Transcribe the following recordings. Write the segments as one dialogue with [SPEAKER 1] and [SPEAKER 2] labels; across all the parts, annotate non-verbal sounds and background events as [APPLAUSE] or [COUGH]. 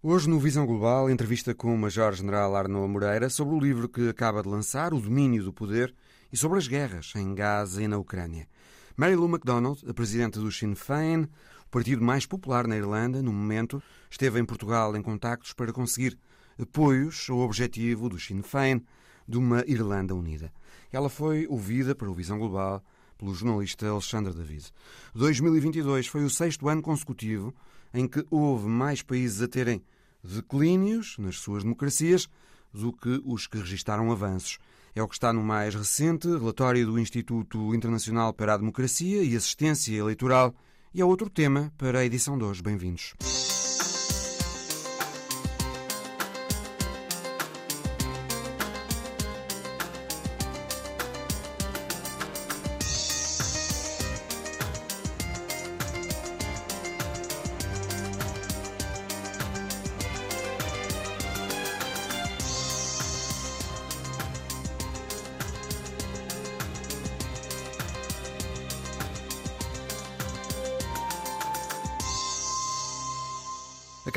[SPEAKER 1] Hoje, no Visão Global, entrevista com o Major-General Arnaud Moreira sobre o livro que acaba de lançar, O Domínio do Poder, e sobre as guerras em Gaza e na Ucrânia. Mary Lou MacDonald, a presidente do Sinn Féin, o partido mais popular na Irlanda, no momento, esteve em Portugal em contactos para conseguir apoios ao objetivo do Sinn Féin de uma Irlanda unida. Ela foi ouvida para o Visão Global pelo jornalista Alexandre David. 2022 foi o sexto ano consecutivo em que houve mais países a terem declínios nas suas democracias do que os que registaram avanços. É o que está no mais recente relatório do Instituto Internacional para a Democracia e Assistência Eleitoral e é outro tema para a edição de hoje. Bem-vindos.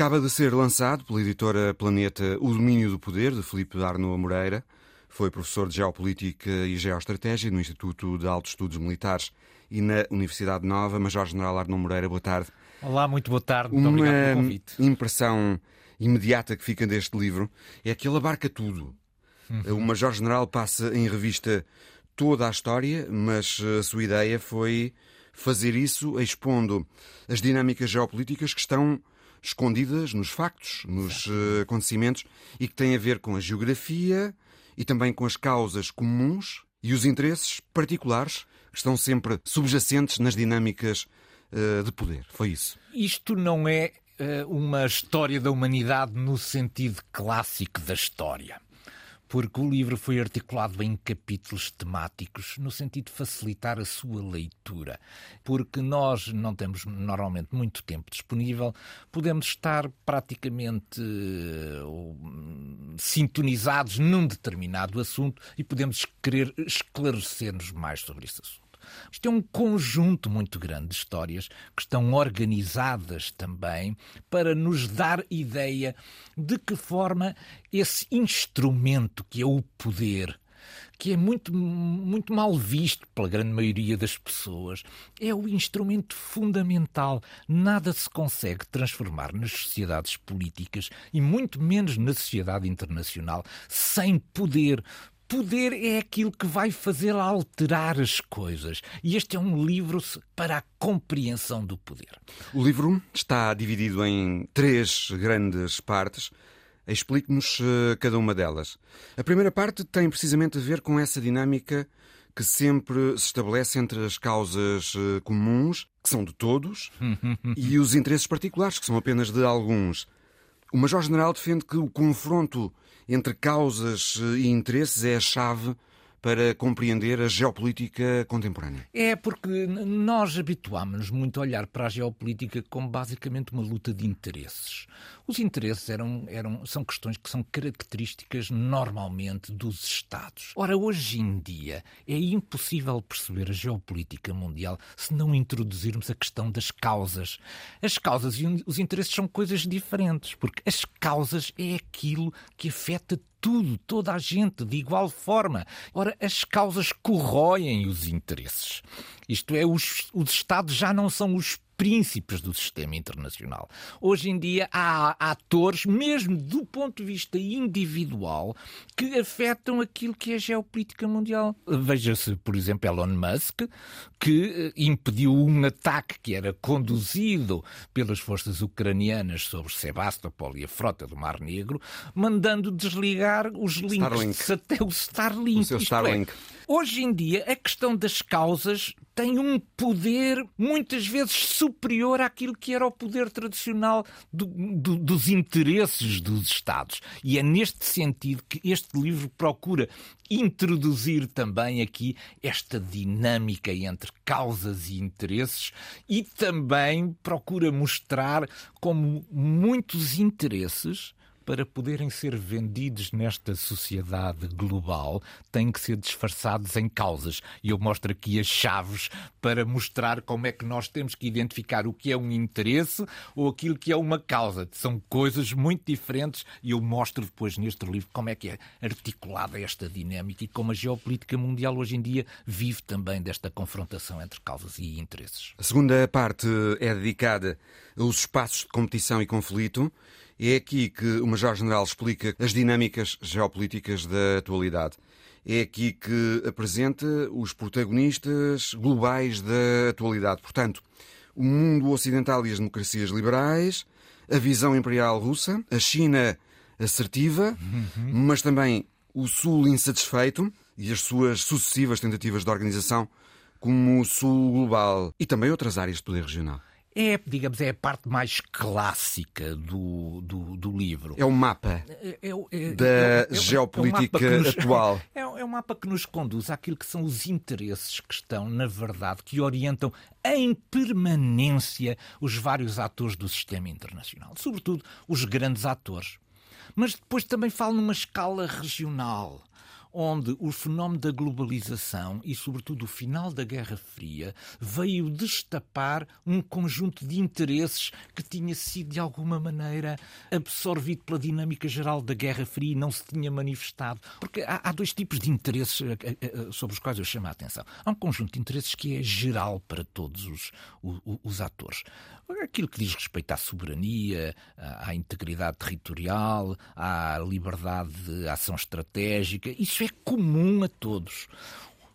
[SPEAKER 1] Acaba de ser lançado pela editora Planeta O Domínio do Poder, de Filipe Arno Moreira. Foi professor de Geopolítica e Geoestratégia no Instituto de Altos Estudos Militares e na Universidade Nova. Major-General Arno Moreira, boa tarde.
[SPEAKER 2] Olá, muito boa tarde.
[SPEAKER 1] Muito
[SPEAKER 2] Uma
[SPEAKER 1] obrigado
[SPEAKER 2] pelo convite.
[SPEAKER 1] impressão imediata que fica deste livro é que ele abarca tudo.
[SPEAKER 2] Uhum.
[SPEAKER 1] O Major-General passa em revista toda a história, mas a sua ideia foi fazer isso expondo as dinâmicas geopolíticas que estão escondidas nos factos, nos uh, acontecimentos e que têm a ver com a geografia e também com as causas comuns e os interesses particulares que estão sempre subjacentes nas dinâmicas uh, de poder. Foi isso.
[SPEAKER 2] Isto não é uh, uma história da humanidade no sentido clássico da história porque o livro foi articulado em capítulos temáticos no sentido de facilitar a sua leitura. Porque nós não temos normalmente muito tempo disponível, podemos estar praticamente uh, sintonizados num determinado assunto e podemos querer esclarecer-nos mais sobre esse assunto. Isto é um conjunto muito grande de histórias que estão organizadas também para nos dar ideia de que forma esse instrumento que é o poder que é muito, muito mal visto pela grande maioria das pessoas, é o instrumento fundamental. Nada se consegue transformar nas sociedades políticas e muito menos na sociedade internacional sem poder poder é aquilo que vai fazer alterar as coisas. E este é um livro para a compreensão do poder.
[SPEAKER 1] O livro está dividido em três grandes partes. Explique-nos uh, cada uma delas. A primeira parte tem precisamente a ver com essa dinâmica que sempre se estabelece entre as causas uh, comuns, que são de todos, [LAUGHS] e os interesses particulares, que são apenas de alguns. O Major-General defende que o confronto entre causas e interesses é a chave para compreender a geopolítica contemporânea?
[SPEAKER 2] É porque nós habituámos-nos muito a olhar para a geopolítica como basicamente uma luta de interesses. Os interesses eram, eram, são questões que são características normalmente dos Estados. Ora, hoje em dia é impossível perceber a geopolítica mundial se não introduzirmos a questão das causas. As causas e os interesses são coisas diferentes, porque as causas é aquilo que afeta tudo, toda a gente, de igual forma. Ora, as causas corroem os interesses. Isto é, os, os Estados já não são os príncipes do sistema internacional. Hoje em dia há atores, mesmo do ponto de vista individual, que afetam aquilo que é a geopolítica mundial. Veja-se, por exemplo, Elon Musk, que impediu um ataque que era conduzido pelas forças ucranianas sobre Sebastopol e a frota do Mar Negro, mandando desligar os links até o Starlink.
[SPEAKER 1] O seu
[SPEAKER 2] Isto
[SPEAKER 1] Starlink.
[SPEAKER 2] É, Hoje em dia, a questão das causas tem um poder muitas vezes superior àquilo que era o poder tradicional do, do, dos interesses dos Estados. E é neste sentido que este livro procura introduzir também aqui esta dinâmica entre causas e interesses e também procura mostrar como muitos interesses para poderem ser vendidos nesta sociedade global, têm que ser disfarçados em causas. E eu mostro aqui as chaves para mostrar como é que nós temos que identificar o que é um interesse ou aquilo que é uma causa. São coisas muito diferentes e eu mostro depois neste livro como é que é articulada esta dinâmica e como a geopolítica mundial hoje em dia vive também desta confrontação entre causas e interesses.
[SPEAKER 1] A segunda parte é dedicada aos espaços de competição e conflito. É aqui que o Major-General explica as dinâmicas geopolíticas da atualidade. É aqui que apresenta os protagonistas globais da atualidade. Portanto, o mundo ocidental e as democracias liberais, a visão imperial russa, a China assertiva, uhum. mas também o Sul insatisfeito e as suas sucessivas tentativas de organização como o Sul global e também outras áreas de poder regional
[SPEAKER 2] é, digamos, é a parte mais clássica do, do, do livro.
[SPEAKER 1] É o mapa é, é, é, da é geopolítica nos, atual. [LAUGHS]
[SPEAKER 2] É, um mapa que nos conduz àquilo que são os interesses que estão, na verdade, que orientam em permanência os vários atores do sistema internacional, sobretudo os grandes atores. Mas depois também falo numa escala regional onde o fenómeno da globalização e, sobretudo, o final da Guerra Fria veio destapar um conjunto de interesses que tinha sido, de alguma maneira, absorvido pela dinâmica geral da Guerra Fria e não se tinha manifestado. Porque há, há dois tipos de interesses eh, eh, eh, sobre os quais eu chamo a atenção. Há um conjunto de interesses que é geral para todos os, os, os atores. Aquilo que diz respeito à soberania, à integridade territorial, à liberdade de ação estratégica, isso é comum a todos.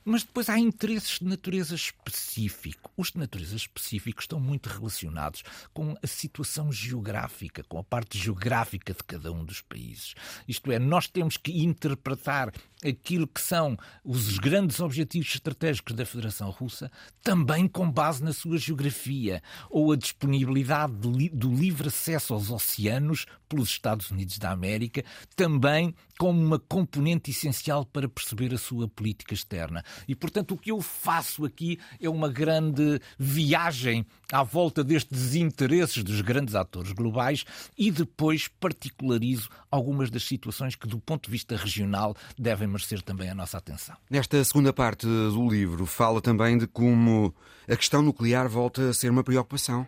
[SPEAKER 2] Mas depois há interesses de natureza específico. Os de natureza específico estão muito relacionados com a situação geográfica, com a parte geográfica de cada um dos países. Isto é, nós temos que interpretar aquilo que são os grandes objetivos estratégicos da Federação Russa, também com base na sua geografia, ou a disponibilidade do livre acesso aos oceanos pelos Estados Unidos da América, também como uma componente essencial para perceber a sua política externa. E, portanto, o que eu faço aqui é uma grande viagem à volta destes interesses dos grandes atores globais e depois particularizo algumas das situações que, do ponto de vista regional, devem merecer também a nossa atenção.
[SPEAKER 1] Nesta segunda parte do livro, fala também de como a questão nuclear volta a ser uma preocupação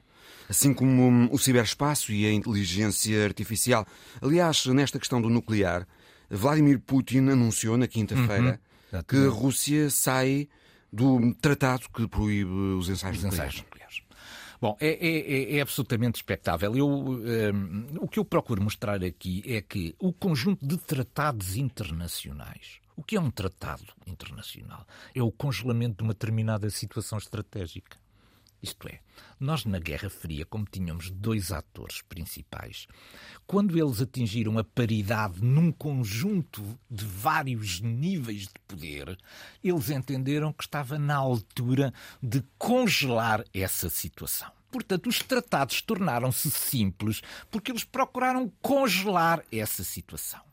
[SPEAKER 1] assim como o ciberespaço e a inteligência artificial. Aliás, nesta questão do nuclear, Vladimir Putin anunciou na quinta-feira uhum, que a Rússia sai do tratado que proíbe os ensaios, os ensaios nucleares.
[SPEAKER 2] Bom, é, é, é, absolutamente expectável. Eu, um, ehm, o que eu procuro mostrar aqui é que o conjunto de tratados internacionais. O que é um tratado internacional? É o congelamento de uma determinada situação estratégica. Isto é, nós na Guerra Fria, como tínhamos dois atores principais, quando eles atingiram a paridade num conjunto de vários níveis de poder, eles entenderam que estava na altura de congelar essa situação. Portanto, os tratados tornaram-se simples porque eles procuraram congelar essa situação.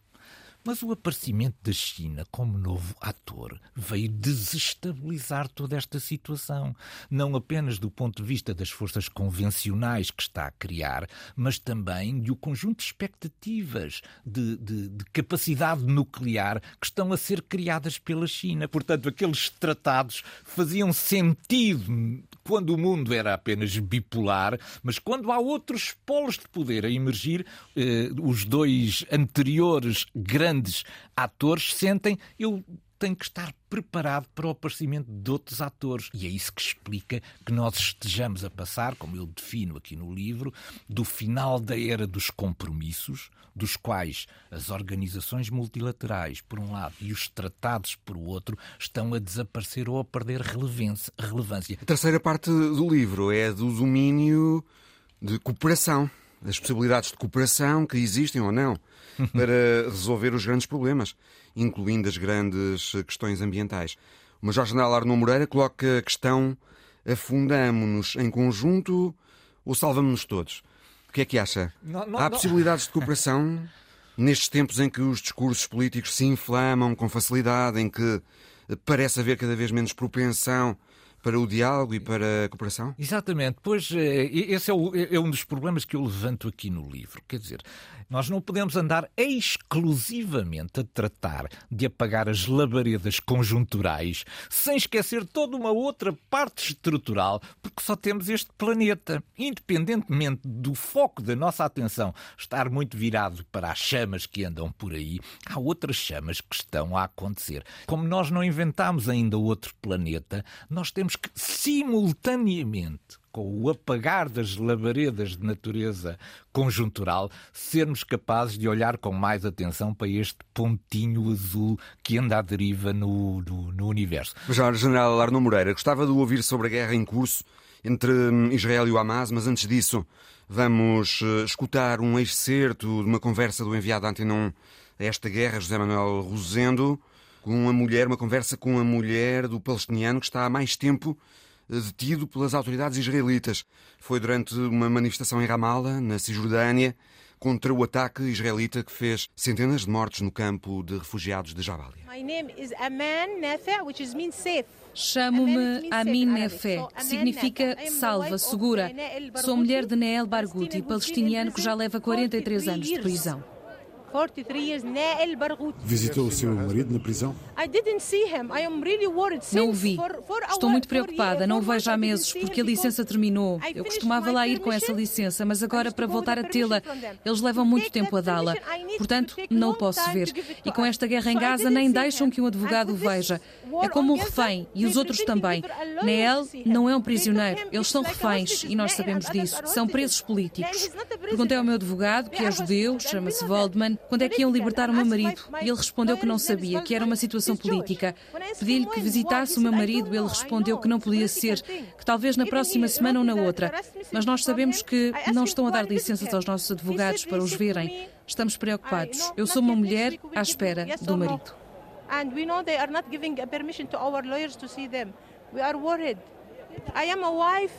[SPEAKER 2] Mas o aparecimento da China como novo ator veio desestabilizar toda esta situação, não apenas do ponto de vista das forças convencionais que está a criar, mas também do conjunto de expectativas de, de, de capacidade nuclear que estão a ser criadas pela China. Portanto, aqueles tratados faziam sentido quando o mundo era apenas bipolar, mas quando há outros polos de poder a emergir, eh, os dois anteriores grandes atores sentem eu tenho que estar preparado para o aparecimento de outros atores. E é isso que explica que nós estejamos a passar, como eu defino aqui no livro, do final da era dos compromissos, dos quais as organizações multilaterais, por um lado, e os tratados, por outro, estão a desaparecer ou a perder relevância.
[SPEAKER 1] A terceira parte do livro é do domínio de cooperação, as possibilidades de cooperação que existem ou não [LAUGHS] para resolver os grandes problemas, incluindo as grandes questões ambientais. O Major-General Arnaud Moreira coloca a questão afundamos-nos em conjunto ou salvamos-nos todos? O que é que acha? Não, não, Há possibilidades de [LAUGHS] cooperação nestes tempos em que os discursos políticos se inflamam com facilidade, em que parece haver cada vez menos propensão para o diálogo e para a cooperação?
[SPEAKER 2] Exatamente. Pois eh, esse é, o, é, um dos problemas que eu levanto aqui no livro. Quer dizer, nós não podemos andar exclusivamente a tratar de apagar as labaredas conjunturais sem esquecer toda uma outra parte estrutural, porque só temos este planeta. Independentemente do foco da nossa atenção estar muito virado para as chamas que andam por aí, há outras chamas que estão a acontecer. Como nós não inventámos ainda outro planeta, nós temos que simultaneamente com o apagar das labaredas de natureza conjuntural, sermos capazes de olhar com mais atenção para este pontinho azul que anda à deriva no, no, no universo.
[SPEAKER 1] Jorge General Arno Moreira, gostava de ouvir sobre a guerra em curso entre hum, Israel e o Hamas, mas antes disso vamos eh, escutar um excerto de uma conversa do enviado Antenon a esta guerra, José Manuel Rosendo, com uma mulher, uma conversa com a mulher do palestiniano que está há mais tempo detido pelas autoridades israelitas. Foi durante uma manifestação em Ramallah, na Cisjordânia, contra o ataque israelita que fez centenas de mortos no campo de refugiados de Jabalia.
[SPEAKER 3] Chamo-me Amin Nefé, que significa salva, segura. Sou mulher de Neel Barghouti, palestiniano que já leva 43 anos de prisão.
[SPEAKER 4] Visitou o seu marido na prisão?
[SPEAKER 3] Não o vi. Estou muito preocupada. Não o vejo há meses porque a licença terminou. Eu costumava lá ir com essa licença, mas agora para voltar a tê-la, eles levam muito tempo a dá-la. Portanto, não o posso ver. E com esta guerra em Gaza, nem deixam que um advogado o veja. É como um refém e os outros também. Neel não é um prisioneiro. Eles são reféns e nós sabemos disso. São presos políticos. Perguntei ao meu advogado, que é judeu, chama-se Waldman, quando é que iam libertar o meu marido? E ele respondeu que não sabia, que era uma situação política. Pedi-lhe que visitasse o meu marido, ele respondeu que não podia ser, que talvez na próxima semana ou na outra. Mas nós sabemos que não estão a dar licenças aos nossos advogados para os verem. Estamos preocupados. Eu sou uma mulher à espera do marido. And we know they are not giving permission to our lawyers to see them. We are worried. I am a wife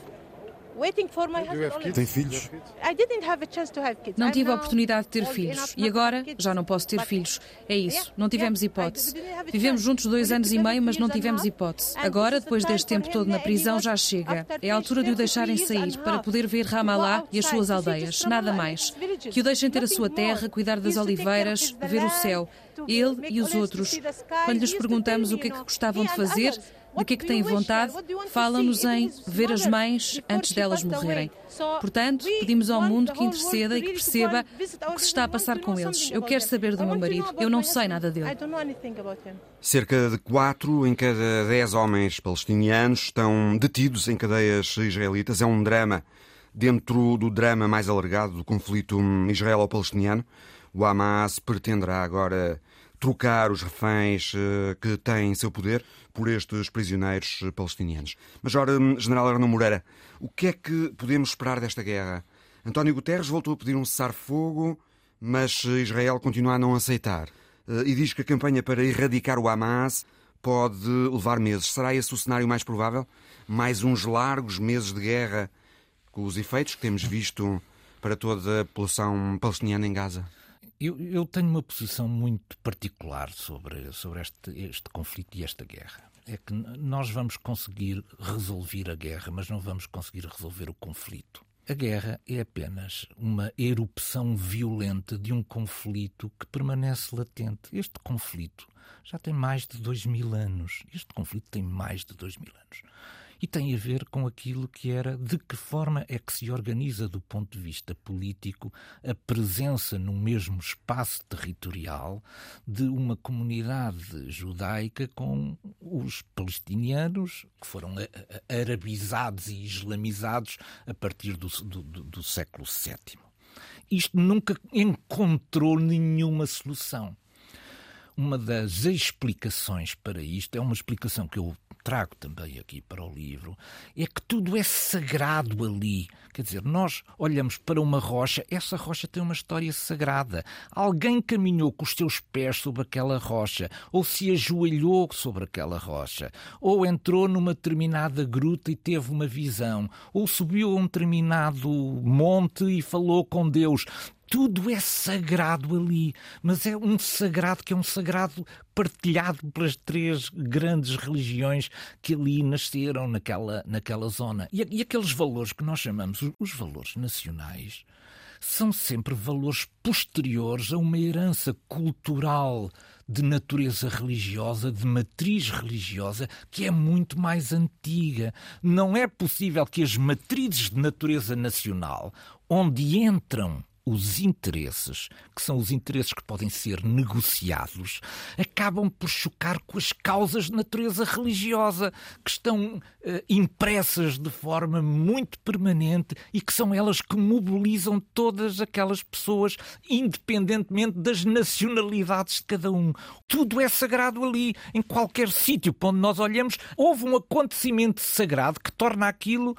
[SPEAKER 4] tem filhos?
[SPEAKER 3] Não tive a oportunidade de ter filhos e agora já não posso ter filhos. É isso, não tivemos hipótese. Vivemos juntos dois anos e meio, mas não tivemos hipótese. Agora, depois deste tempo todo na prisão, já chega. É a altura de o deixarem sair para poder ver Ramallah e as suas aldeias. Nada mais. Que o deixem ter a sua terra, cuidar das oliveiras, ver o céu. Ele e os outros. Quando lhes perguntamos o que é que gostavam de fazer, de que é que têm vontade, falam-nos em ver as mães antes delas morrerem. Portanto, pedimos ao mundo que interceda e que perceba o que se está a passar com eles. Eu quero saber do meu marido, eu não sei nada dele.
[SPEAKER 1] Cerca de quatro em cada dez homens palestinianos estão detidos em cadeias israelitas. É um drama dentro do drama mais alargado do conflito israelo-palestiniano. O Hamas pretenderá agora trocar os reféns eh, que têm em seu poder por estes prisioneiros palestinianos. Major hum, General Arno Moreira, o que é que podemos esperar desta guerra? António Guterres voltou a pedir um cessar-fogo, mas Israel continua a não aceitar. Eh, e diz que a campanha para erradicar o Hamas pode levar meses. Será esse o cenário mais provável? Mais uns largos meses de guerra, com os efeitos que temos visto para toda a população palestiniana em Gaza?
[SPEAKER 2] Eu, eu, tenho uma posição muito particular sobre, sobre este, este conflito e esta guerra. É que nós vamos conseguir resolver a guerra, mas não vamos conseguir resolver o conflito. A guerra é apenas uma erupção violenta de um conflito que permanece latente. Este conflito já tem mais de dois mil anos. Este conflito tem mais de dois mil anos e tem a ver com aquilo que era de que forma é que se organiza do ponto de vista político a presença no mesmo espaço territorial de uma comunidade judaica com os palestinianos que foram arabizados e islamizados a partir do, do, do século VII. Isto nunca encontrou nenhuma solução. Uma das explicações para isto é uma explicação que eu trago também aqui para o livro, é que tudo é sagrado ali. Quer dizer, nós olhamos para uma rocha, essa rocha tem uma história sagrada. Alguém caminhou com os seus pés sobre aquela rocha, ou se ajoelhou sobre aquela rocha, ou entrou numa determinada gruta e teve uma visão, ou subiu a um determinado monte e falou com Deus tudo é sagrado ali, mas é um sagrado que é um sagrado partilhado pelas três grandes religiões que ali nasceram naquela, naquela zona. E, e aqueles valores que nós chamamos os, valores nacionais são sempre valores posteriores a uma herança cultural de natureza religiosa, de matriz religiosa, que é muito mais antiga. Não é possível que as matrizes de natureza nacional, onde entram os interesses, que são os interesses que podem ser negociados, acabam por chocar com as causas de natureza religiosa, que estão eh, impressas de forma muito permanente e que são elas que mobilizam todas aquelas pessoas, independentemente das nacionalidades de cada um. Tudo é sagrado ali, em qualquer sítio para onde nós olhamos, houve um acontecimento sagrado que torna aquilo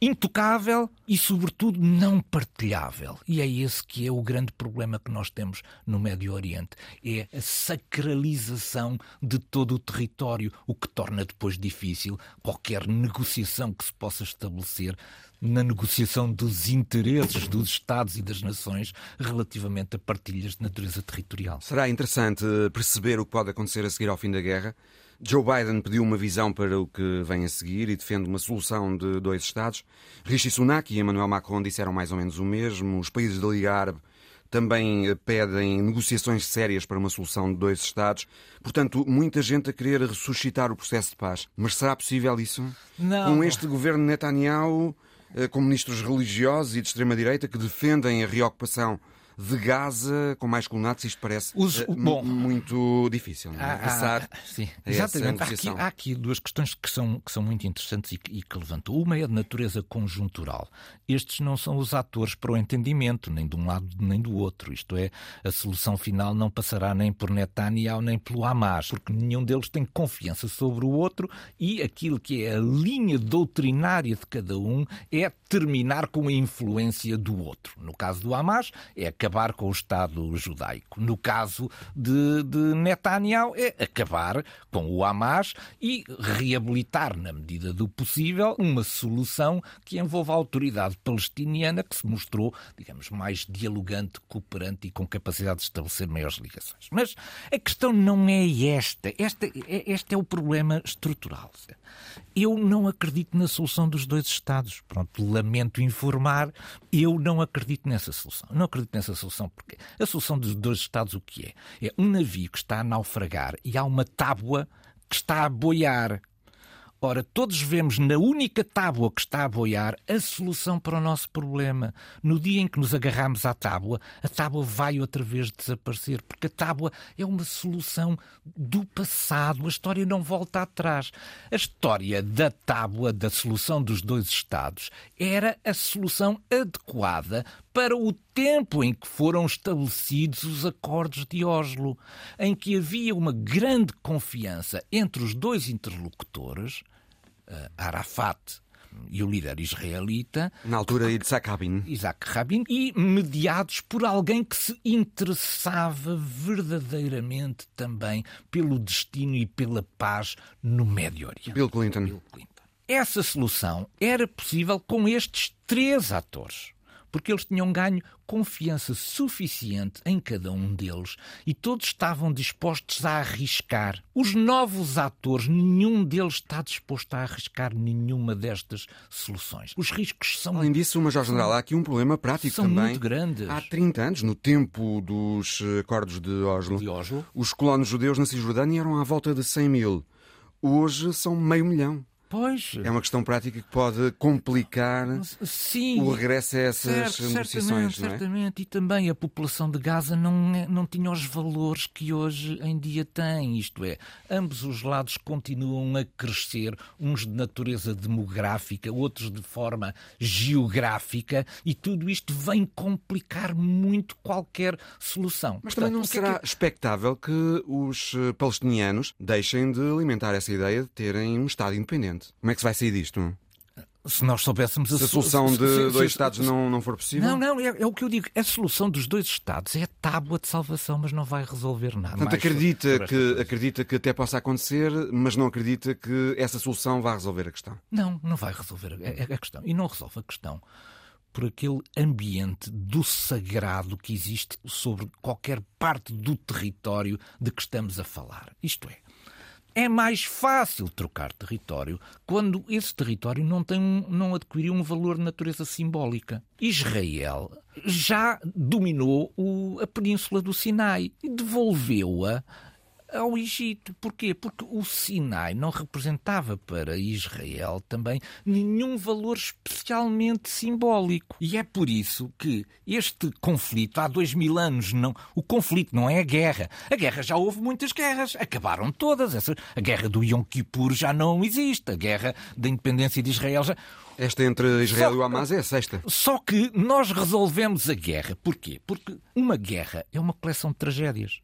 [SPEAKER 2] intocável e, sobretudo, não partilhável. E é esse que é o grande problema que nós temos no Médio Oriente. É a sacralização de todo o território, o que torna depois difícil qualquer negociação que se possa estabelecer na negociação dos interesses dos Estados e das nações relativamente a partilhas de natureza territorial.
[SPEAKER 1] Será interessante perceber o que pode acontecer a seguir ao fim da guerra. Joe Biden pediu uma visão para o que vem a seguir e defende uma solução de dois Estados. Rishi Sunak e Emmanuel Macron disseram mais ou menos o mesmo. Os países da Liga Árabe também eh, pedem negociações sérias para uma solução de dois Estados. Portanto, muita gente a querer ressuscitar o processo de paz. Mas será possível isso?
[SPEAKER 2] Não.
[SPEAKER 1] Com este governo Netanyahu, eh, com ministros religiosos e de extrema-direita que defendem a reocupação de Gaza com mais colunatos, isto parece Os, uh, bom, muito difícil. Não é?
[SPEAKER 2] Há, há, sim, exatamente. Há aqui, há aqui, duas questões que são, que são muito interessantes e, e que levantam. Uma é de natureza conjuntural. Estes não são os atores para o entendimento, nem de um lado nem do outro. Isto é, a solução final não passará nem por Netanyahu nem pelo Hamas, porque nenhum deles tem confiança sobre o outro e aquilo que é a linha doutrinária de cada um é terminar com a influência do outro. No caso do Hamas, é acabar com o Estado judaico. No caso de, de Netanyahu, é acabar com o Hamas e reabilitar, na medida do possível, uma solução que envolva a autoridade palestiniana, que se mostrou, digamos, mais dialogante, cooperante e com capacidade de estabelecer maiores ligações. Mas a questão não é esta. Esta, é, este é o problema estrutural. Eu não acredito na solução dos dois Estados. Pronto, lamento informar, eu não acredito nessa solução. Não acredito nessa solução porque a solução dos dois Estados o que é? É um navio que está a naufragar e há uma tábua que está a boiar. Ora, todos vemos na única tábua que está a boiar a solução para o nosso problema. No dia em que nos agarramos à tábua, a tábua vai outra vez desaparecer, porque a tábua é uma solução do passado. A história não volta atrás. A história da tábua, da solução dos dois Estados, era a solução adequada para o tempo em que foram estabelecidos os acordos de Oslo, em que havia uma grande confiança entre os dois interlocutores, uh, Arafat e o líder israelita.
[SPEAKER 1] Na altura, Isaac Rabin.
[SPEAKER 2] Isaac Rabin, e mediados por alguém que se interessava verdadeiramente também pelo destino e pela paz no Médio Oriente.
[SPEAKER 1] Bill Clinton.
[SPEAKER 2] Bill Clinton. Essa solução era possível com estes três atores porque eles tinham ganho confiança suficiente em cada um deles e todos estavam dispostos a arriscar. Os novos atores, nenhum deles está disposto a arriscar nenhuma destas soluções. Os riscos são.
[SPEAKER 1] Além disso, Major General, há aqui um problema prático
[SPEAKER 2] são
[SPEAKER 1] também.
[SPEAKER 2] muito grandes.
[SPEAKER 1] Há 30 anos, no tempo dos acordos de Oslo,
[SPEAKER 2] de Oslo,
[SPEAKER 1] os colonos judeus na Cisjordânia eram à volta de 100 mil. Hoje são meio milhão.
[SPEAKER 2] Pois.
[SPEAKER 1] É uma questão prática que pode complicar
[SPEAKER 2] Sim,
[SPEAKER 1] o regresso a essas
[SPEAKER 2] certo,
[SPEAKER 1] negociações.
[SPEAKER 2] Certamente, não é? certamente. E também a população de Gaza não, é, não tinha os valores que hoje em dia tem. Isto é, ambos os lados continuam a crescer, uns de natureza demográfica, outros de forma geográfica, e tudo isto vem complicar muito qualquer solução.
[SPEAKER 1] Mas Portanto, também não é será que... expectável que os eh, palestinianos deixem de alimentar essa ideia de terem um Estado independente? Como é que se vai sair disto?
[SPEAKER 2] Se nós soubéssemos
[SPEAKER 1] a, se a solução de se, dois se, Estados não, não for possível?
[SPEAKER 2] Não, não, é, é, o que eu digo. A solução dos dois Estados é a tábua de salvação, mas não vai resolver nada.
[SPEAKER 1] Portanto, acredita que, acredita que até possa acontecer, mas não acredita que essa solução vá resolver a questão?
[SPEAKER 2] Não, não vai resolver a, a questão. E não resolve a questão por aquele ambiente do sagrado que existe sobre qualquer parte do território de que estamos a falar. Isto é, é mais fácil trocar território quando esse território não, tem um, não adquiriu um valor de natureza simbólica. Israel já dominou o, a península do Sinai e devolveu-a ao Egito. Porquê? Porque o Sinai não representava para Israel também nenhum valor especialmente simbólico. E é por isso que este conflito, há dois mil anos, não, o conflito não é a guerra. A guerra já houve muitas guerras, acabaram todas. Essa, a guerra do Yom Kippur já não existe. A guerra da independência de Israel já.
[SPEAKER 1] Esta entre Israel só, e o Hamas é a sexta.
[SPEAKER 2] Só que nós resolvemos a guerra. Porquê? Porque uma guerra é uma coleção de tragédias.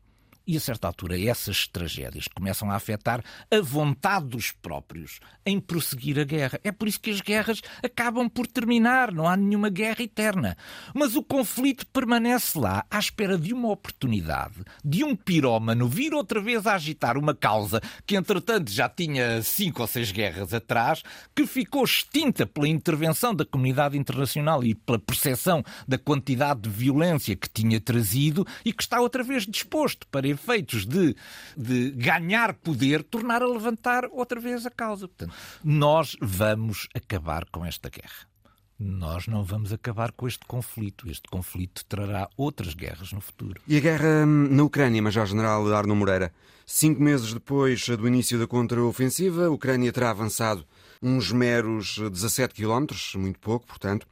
[SPEAKER 2] E a certa altura, essas tragédias começam a afetar a vontade dos próprios em prosseguir a guerra. É por isso que as guerras acabam por terminar, não há nenhuma guerra eterna. Mas o conflito permanece lá, à espera de uma oportunidade, de um pirómano vir outra vez a agitar uma causa que, entretanto, já tinha cinco ou seis guerras atrás, que ficou extinta pela intervenção da comunidade internacional e pela percepção da quantidade de violência que tinha trazido e que está outra vez disposto para efeitos de, de ganhar poder, tornar a levantar outra vez a causa. Portanto, nós vamos acabar com esta guerra. Nós não vamos acabar com este conflito. Este conflito trará outras guerras no futuro.
[SPEAKER 1] E a guerra hum, na Ucrânia, Major-General Arno Moreira? Cinco meses depois do início da contraofensiva, a Ucrânia terá avançado uns meros 17 quilómetros, muito pouco, portanto.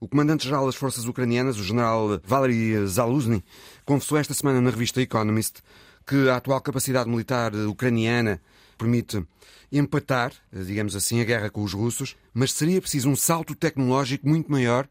[SPEAKER 1] O comandante-geral das forças ucranianas, o general Valery Zaluzny, confessou esta semana na revista Economist que a atual capacidade militar ucraniana permite empatar, digamos assim, a guerra com os russos, mas seria preciso um salto tecnológico muito maior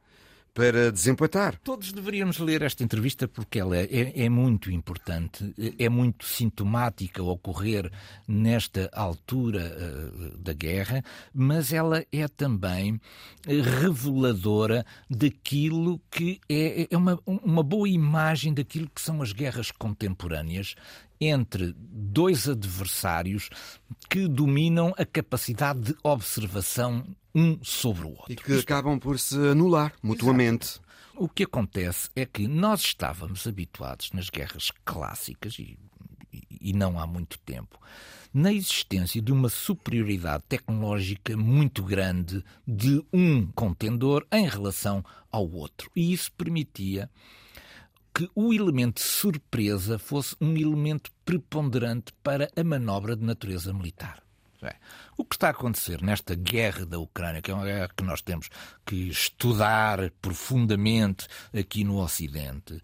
[SPEAKER 1] para desempatar.
[SPEAKER 2] Todos deveríamos ler esta entrevista porque ela é, é, muito importante, é muito sintomática ocorrer nesta altura uh, da guerra, mas ela é também reveladora daquilo que é, é uma, uma boa imagem daquilo que são as guerras contemporâneas entre dois adversários que dominam a capacidade de observação um sobre o outro.
[SPEAKER 1] E que acabam por se anular mutuamente.
[SPEAKER 2] Exato. O que acontece é que nós estávamos habituados nas guerras clássicas, e, e não há muito tempo, na existência de uma superioridade tecnológica muito grande de um contendor em relação ao outro. E isso permitia que o elemento surpresa fosse um elemento preponderante para a manobra de natureza militar. O que está a acontecer nesta guerra da Ucrânia, que é uma guerra que nós temos que estudar profundamente aqui no Ocidente,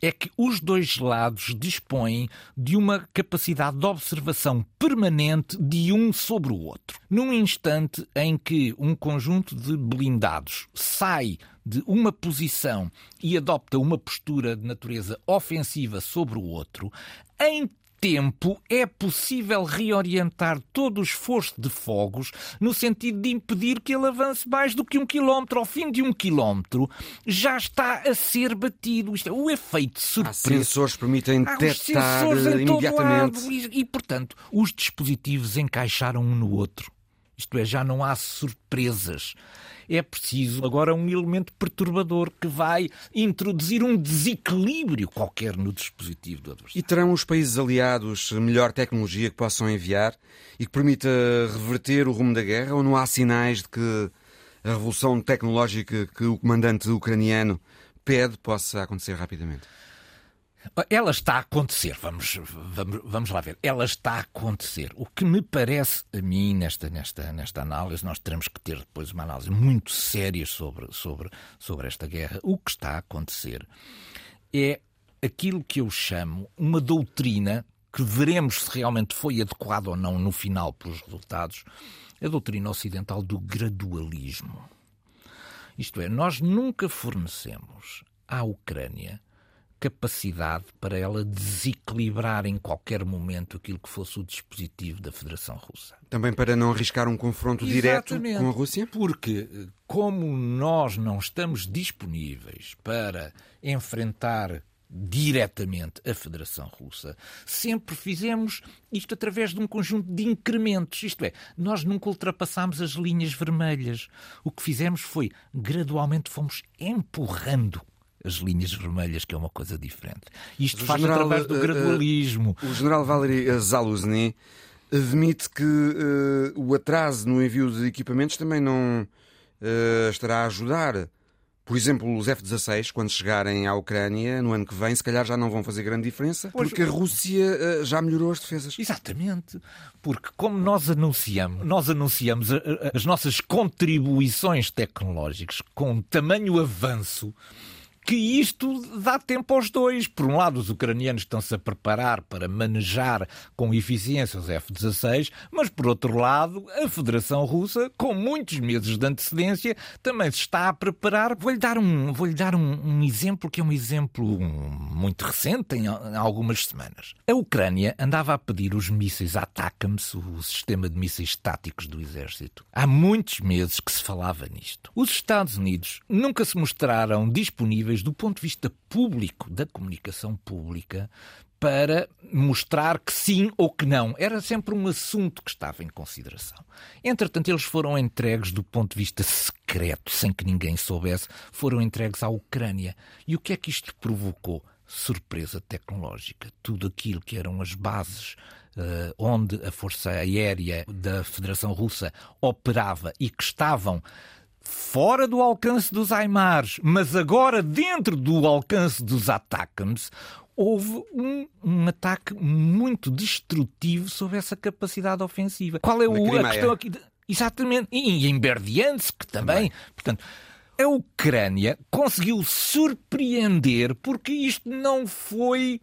[SPEAKER 2] é que os dois lados dispõem de uma capacidade de observação permanente de um sobre o outro. Num instante em que um conjunto de blindados sai de uma posição e adopta uma postura de natureza ofensiva sobre o outro, em tempo é possível reorientar todo o esforço de fogos no sentido de impedir que ele avance mais do que um quilómetro. Ao fim de um quilómetro já está a ser batido. Isto é, o efeito surpresa. Há
[SPEAKER 1] sensores que permitem detectar imediatamente.
[SPEAKER 2] E, e, portanto, os dispositivos encaixaram um no outro. Isto é, já não há surpresas é preciso agora um elemento perturbador que vai introduzir um desequilíbrio qualquer no dispositivo do adversário.
[SPEAKER 1] E terão os países aliados melhor tecnologia que possam enviar e que permita reverter o rumo da guerra? Ou não há sinais de que a revolução tecnológica que o comandante ucraniano pede possa acontecer rapidamente?
[SPEAKER 2] Ela está a acontecer, vamos, vamos, vamos lá ver. Ela está a acontecer. O que me parece a mim nesta, nesta, nesta análise, nós teremos que ter depois uma análise muito séria sobre, sobre, sobre esta guerra. O que está a acontecer é aquilo que eu chamo uma doutrina que veremos se realmente foi adequada ou não no final pelos resultados, a doutrina ocidental do gradualismo. Isto é, nós nunca fornecemos à Ucrânia capacidade para ela desequilibrar em qualquer momento aquilo que fosse o dispositivo da Federação Russa.
[SPEAKER 1] Também para não arriscar um confronto Exatamente, direto com a Rússia?
[SPEAKER 2] Porque, como nós não estamos disponíveis para enfrentar diretamente a Federação Russa. Sempre fizemos isto através de um conjunto de incrementos. Isto é, nós nunca ultrapassámos as linhas vermelhas. O que fizemos foi, gradualmente, fomos empurrando as linhas vermelhas, que é uma coisa diferente. Isto faz general, através do eh, gradualismo.
[SPEAKER 1] Uh, uh, o general Valery Zaluzny admite que uh, o atraso no envio de equipamentos também não estará a ajudar por exemplo, os F-16, quando chegarem à Ucrânia no ano que vem, se calhar já não vão fazer grande diferença, porque a Rússia já melhorou as defesas.
[SPEAKER 2] Exatamente, porque como nós anunciamos, nós anunciamos as nossas contribuições tecnológicas com tamanho avanço que isto dá tempo aos dois. Por um lado, os ucranianos estão-se a preparar para manejar com eficiência os F-16, mas por outro lado, a Federação Russa, com muitos meses de antecedência, também se está a preparar. Vou-lhe dar um, vou dar um, um exemplo que é um exemplo muito recente, em, algumas semanas. A Ucrânia andava a pedir os mísseis ATACMS, o sistema de mísseis táticos do exército. Há muitos meses que se falava nisto. Os Estados Unidos nunca se mostraram disponíveis do ponto de vista público, da comunicação pública, para mostrar que sim ou que não. Era sempre um assunto que estava em consideração. Entretanto, eles foram entregues do ponto de vista secreto, sem que ninguém soubesse, foram entregues à Ucrânia. E o que é que isto provocou? Surpresa tecnológica. Tudo aquilo que eram as bases Uh, onde a Força Aérea da Federação Russa operava e que estavam fora do alcance dos Aimars, mas agora dentro do alcance dos Atacams, houve um, um, ataque muito destrutivo sobre essa capacidade ofensiva. Qual é o, a questão aqui? Exatamente. E em Berdiansk também. também. Portanto, a Ucrânia conseguiu surpreender porque isto não foi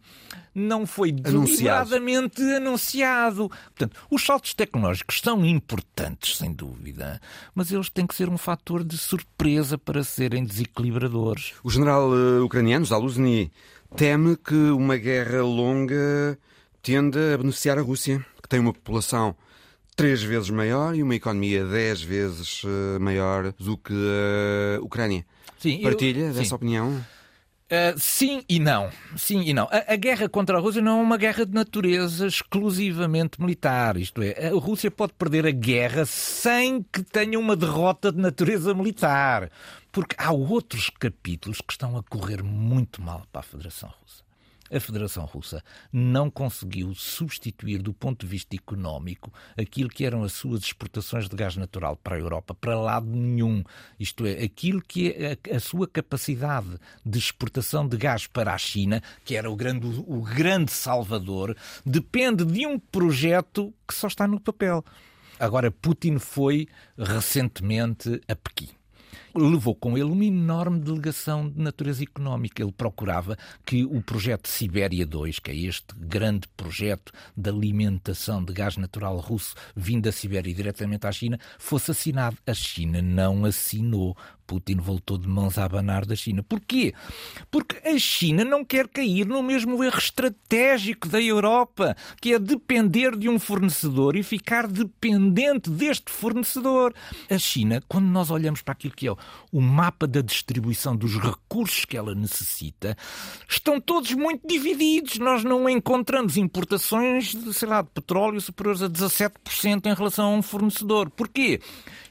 [SPEAKER 2] não foi deliberadamente anunciado. Portanto, os saltos tecnológicos são importantes, sem dúvida, mas eles têm que ser um fator de surpresa para serem desequilibradores.
[SPEAKER 1] O general uh, ucraniano Zaluzny teme que uma guerra longa tenda a beneficiar a Rússia, que tem uma população três vezes maior e uma economia dez vezes uh, maior do que a Ucrânia. Sim, Partilha eu, dessa opinião?
[SPEAKER 2] Uh, sim e não. Sim e não. A, a, guerra contra a Rússia não é uma guerra de natureza exclusivamente militar. Isto é, a Rússia pode perder a guerra sem que tenha uma derrota de natureza militar. Porque há outros capítulos que estão a correr muito mal para a Federação Russa a Federação Russa não conseguiu substituir, do ponto de vista económico, aquilo que eram as suas exportações de gás natural para a Europa para lado nenhum. Isto é, aquilo que é a, a sua capacidade de exportação de gás para a China, que era o grande, o grande salvador, depende de um projeto que só está no papel. Agora, Putin foi recentemente a Pequim levou com ele uma enorme delegação de natureza económica. Ele procurava que o projeto Sibéria 2, que é este grande projeto de alimentação de gás natural russo vindo da Sibéria diretamente à China, fosse assinado. A China não assinou. Putin voltou de mãos a abanar da China. Porquê? Porque a China não quer cair no mesmo erro estratégico da Europa, que é depender de um fornecedor e ficar dependente deste fornecedor. A China, quando nós olhamos para aquilo que é o mapa da distribuição dos recursos que ela necessita, estão todos muito divididos. Nós não encontramos importações, de, sei lá, de petróleo superiores a 17% em relação a um fornecedor. Porquê?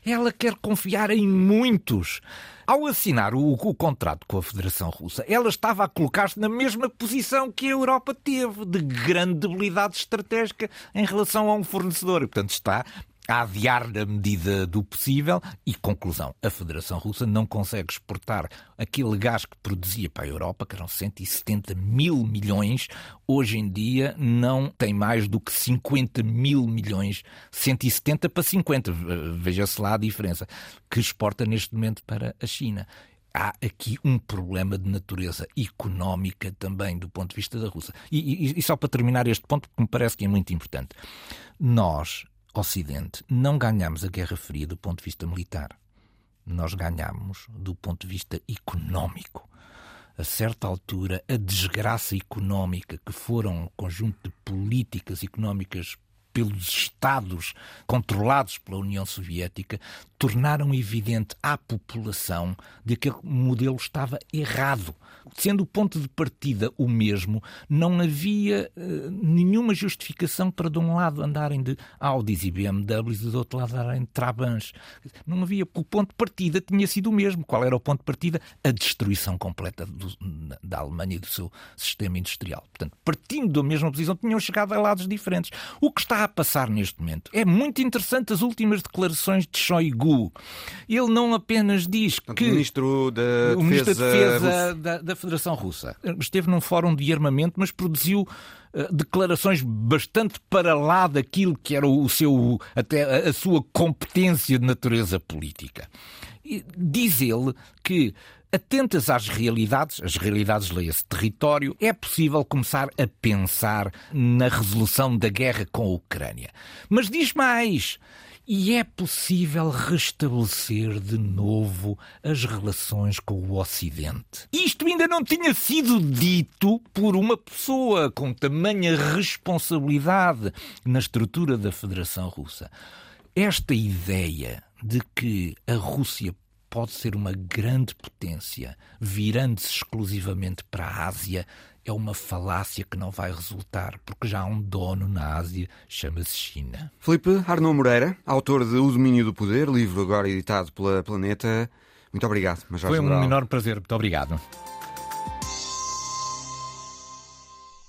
[SPEAKER 2] ela quer confiar em muitos. Ao assinar o, o, contrato com a Federação Russa, ela estava a colocar-se na mesma posição que a Europa teve, de grande debilidade estratégica em relação a um fornecedor. E, portanto, está a adiar na medida do possível e, conclusão, a Federação Russa não consegue exportar aquele gás que produzia para a Europa, que eram 170 mil milhões, hoje em dia não tem mais do que 50 mil milhões, 170 para 50, veja-se lá a diferença, que exporta neste momento para a China há aqui um problema de natureza económica também do ponto de vista da Rússia. E, e, e, só para terminar este ponto, que me parece que é muito importante. Nós, Ocidente, não ganhamos a Guerra Fria do ponto de vista militar. Nós ganhamos do ponto de vista económico. A certa altura, a desgraça económica que foram um conjunto de políticas económicas pelos Estados controlados pela União Soviética tornaram evidente à população de que aquele modelo estava errado. Sendo o ponto de partida o mesmo, não havia uh, nenhuma justificação para, de um lado, andarem de Audis e BMWs e do outro lado andarem de Trabans. Não havia, porque o ponto de partida tinha sido o mesmo. Qual era o ponto de partida? A destruição completa do, da Alemanha e do seu sistema industrial. Portanto, partindo da mesma posição, tinham chegado a lados diferentes. O que está a passar neste momento é muito interessante as últimas declarações de Shoigu. Ele não apenas diz que.
[SPEAKER 1] O ministro da
[SPEAKER 2] o ministro da Defesa da, da Federação Russa esteve num fórum de armamento, mas produziu eh, declarações bastante para lá daquilo que era o seu até a sua competência de natureza política. Diz ele que atentas às realidades, as realidades leia-se território, é possível começar a pensar na resolução da guerra com a Ucrânia. Mas diz mais. E é possível restabelecer de novo as relações com o Ocidente. Isto ainda não tinha sido dito por uma pessoa com tamanha responsabilidade na estrutura da Federação Russa. Esta ideia de que a Rússia pode ser uma grande potência, virando-se exclusivamente para a Ásia, é uma falácia que não vai resultar, porque já há um dono na Ásia, chama-se China.
[SPEAKER 1] Felipe Arnaud Moreira, autor de O Domínio do Poder, livro agora editado pela Planeta. Muito obrigado,
[SPEAKER 2] Major Foi um enorme prazer. Muito obrigado.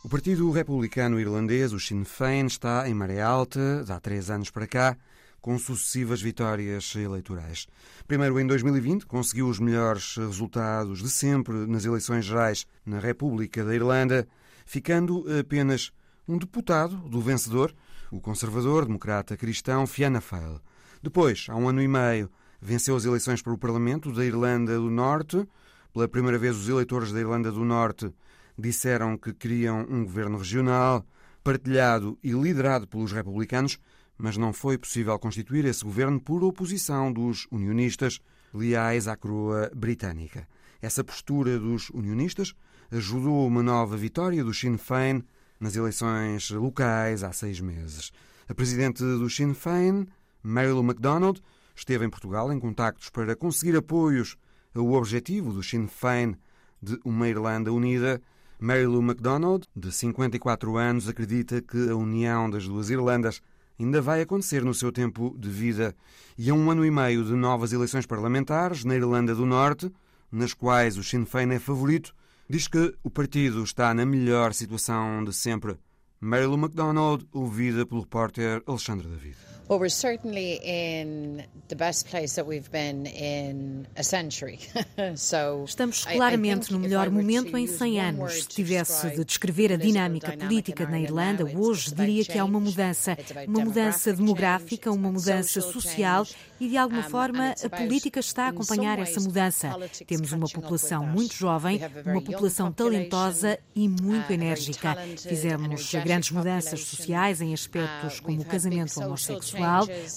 [SPEAKER 1] O Partido Republicano Irlandês, o Sinn Féin, está em maré alta, há três anos para cá, com sucessivas vitórias eleitorais. Primeiro, em 2020, conseguiu os melhores resultados de sempre nas eleições gerais na República da Irlanda, ficando apenas um deputado do vencedor, o conservador democrata cristão Fianna Fáil. Depois, há um ano e meio, venceu as eleições para o Parlamento da Irlanda do Norte. Pela primeira vez, os eleitores da Irlanda do Norte disseram que queriam um governo regional, partilhado e liderado pelos republicanos, mas não foi possível constituir esse governo por oposição dos unionistas leais à coroa britânica. Essa postura dos unionistas ajudou uma nova vitória do Sinn Féin nas eleições locais há seis meses. A presidente do Sinn Féin, Mary MacDonald, esteve em Portugal em contactos para conseguir apoios ao objetivo do Sinn Féin de uma Irlanda unida. Mary MacDonald, de 54 anos, acredita que a união das duas Irlandas ainda vai acontecer no seu tempo de vida e a um ano e meio de novas eleições parlamentares na Irlanda do Norte, nas quais o Sinn Féin é favorito, diz que o partido está na melhor situação de sempre. Marilu MacDonald, ouvida pelo repórter Alexandre David.
[SPEAKER 5] Well, we're certainly in the best place that we've been in a century. [LAUGHS]
[SPEAKER 6] so, Estamos claramente no melhor momento em 100 anos. Se tivesse de descrever a dinâmica política na Irlanda hoje, diria que há uma mudança, uma mudança demográfica, uma mudança social e de alguma forma a política está a acompanhar essa mudança. Temos uma população muito jovem, uma população talentosa e muito enérgica. Fizemos grandes mudanças sociais em aspectos como o casamento homossexual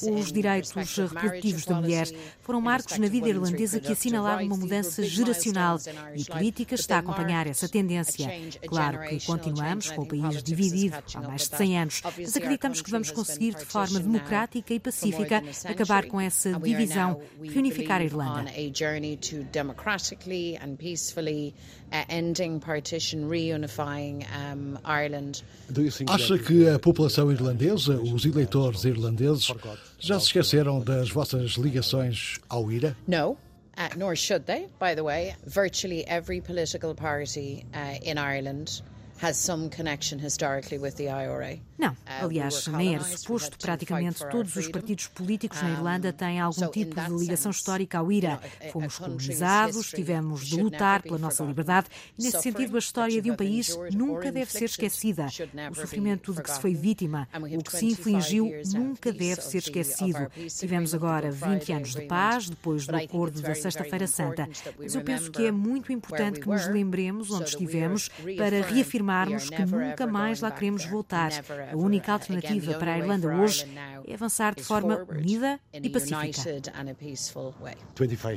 [SPEAKER 6] os direitos reprodutivos da mulher, foram marcos na vida irlandesa que assinalaram uma mudança geracional e a política está a acompanhar essa tendência. Claro que continuamos com o país dividido há mais de 100 anos, mas acreditamos que vamos conseguir de forma democrática e pacífica acabar com essa divisão, reunificar a Irlanda.
[SPEAKER 4] Acha que a população irlandesa, os eleitores irlandeses, já se esqueceram das vossas ligações ao IRA?
[SPEAKER 5] Não. Uh, nor should they, by the way. Virtually every political party uh, in Ireland
[SPEAKER 6] Não, uh, aliás, nem era suposto. Praticamente todos os partidos políticos na Irlanda têm algum tipo de ligação histórica ao IRA. Fomos colonizados, tivemos de lutar pela nossa liberdade nesse sentido, a história de um país nunca deve ser esquecida. O sofrimento de que se foi vítima, o que se infligiu, nunca deve ser esquecido. Tivemos agora 20 anos de paz, depois do acordo da Sexta-feira Santa. Mas eu penso que é muito importante que nos lembremos onde estivemos para reafirmar afirmarmos que nunca mais lá queremos voltar. A única alternativa para a Irlanda hoje é avançar de forma unida e pacífica.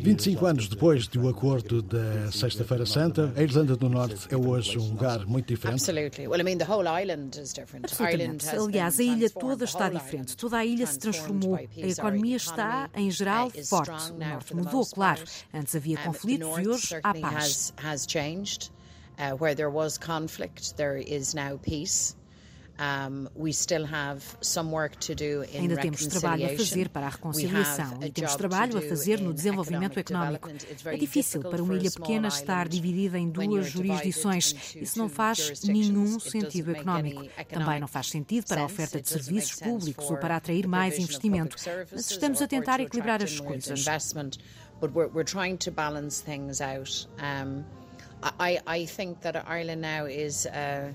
[SPEAKER 4] 25 anos depois do acordo da Sexta-feira Santa, a Irlanda do Norte é hoje um lugar muito diferente.
[SPEAKER 6] Absolutamente. Aliás, a ilha toda está diferente. Toda a ilha se transformou. A economia está, em geral, forte. O Norte mudou, claro. Antes havia conflitos e hoje há paz. Uh, where there was conflict, there is now peace. Ainda temos trabalho a fazer para a reconciliação e temos trabalho a fazer no desenvolvimento económico. É difícil para uma ilha pequena estar dividida em duas jurisdições. Isso não faz nenhum sentido económico. Também não faz sentido para a oferta de serviços públicos ou para atrair mais investimento. Mas estamos a tentar equilibrar as coisas. But we're, we're trying to balance things out. Um, I, I think that Ireland now is. Uh,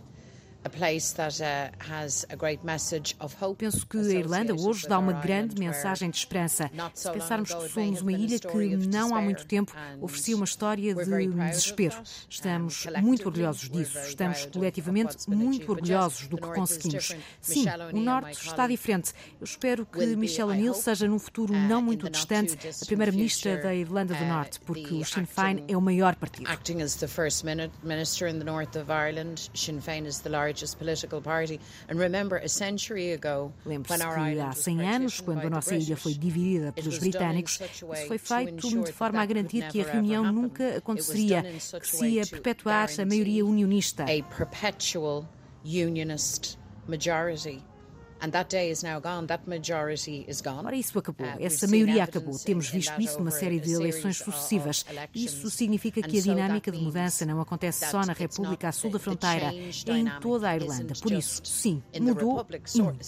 [SPEAKER 6] Penso que a Irlanda hoje dá uma grande mensagem de esperança. Se pensarmos que somos uma ilha que não há muito tempo oferecia uma história de desespero, estamos muito orgulhosos disso. Estamos coletivamente muito orgulhosos do que conseguimos. Sim, o Norte está diferente. Eu espero que Michelle O'Neill seja num futuro não muito distante a primeira-ministra da Irlanda do Norte, porque o Sinn Féin é o maior partido. Lembre-se que há 100 anos, quando a nossa ilha foi dividida pelos britânicos, isso foi feito de forma a garantir que a reunião nunca aconteceria, que se ia perpetuar a maioria unionista. Ora, isso acabou. Uh, Essa maioria acabou. Temos visto isso numa série de eleições sucessivas. Isso significa que a dinâmica de mudança não acontece só na República a sul da fronteira, é em toda a Irlanda. Por isso, sim, mudou e muito.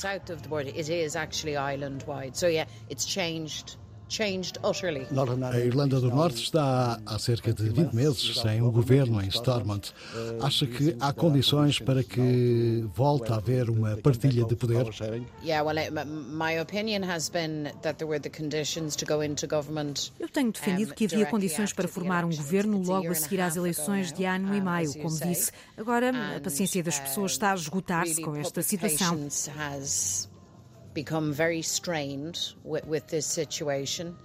[SPEAKER 4] A Irlanda do Norte está há cerca de 20 meses sem um governo em Stormont. Acha que há condições para que volte a haver uma partilha de poder?
[SPEAKER 6] Eu tenho defendido que havia condições para formar um governo logo a seguir às eleições de ano e maio, como disse. Agora, a paciência das pessoas está a esgotar-se com esta situação become very strained with, with this situation.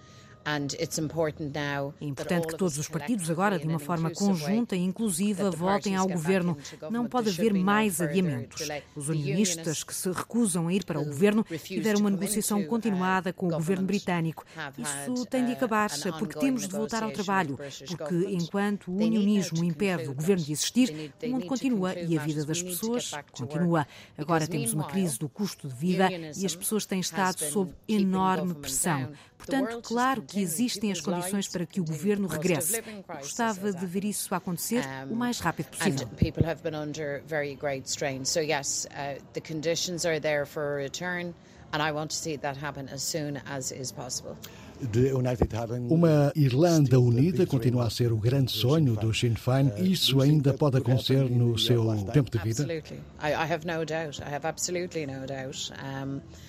[SPEAKER 6] É importante que todos os partidos agora, de uma forma conjunta e inclusiva, voltem ao governo. Não pode haver mais adiamentos. Os unionistas que se recusam a ir para o governo tiveram uma negociação uh, continuada com o governo britânico. Isso tem de uh, acabar, porque temos de voltar ao trabalho, porque enquanto o unionismo impede o governo de existir, o mundo continua e a vida das pessoas continua. Agora temos uma crise do custo de vida e as pessoas têm estado sob enorme pressão. Portanto, claro que existem as condições para que o governo regresse. Gostava de ver isso acontecer o mais rápido possível.
[SPEAKER 4] and I want to see that happen as soon as is possible. Uma Irlanda unida continua a ser o grande sonho do Sinn Féin. Isso ainda pode acontecer no seu tempo de vida?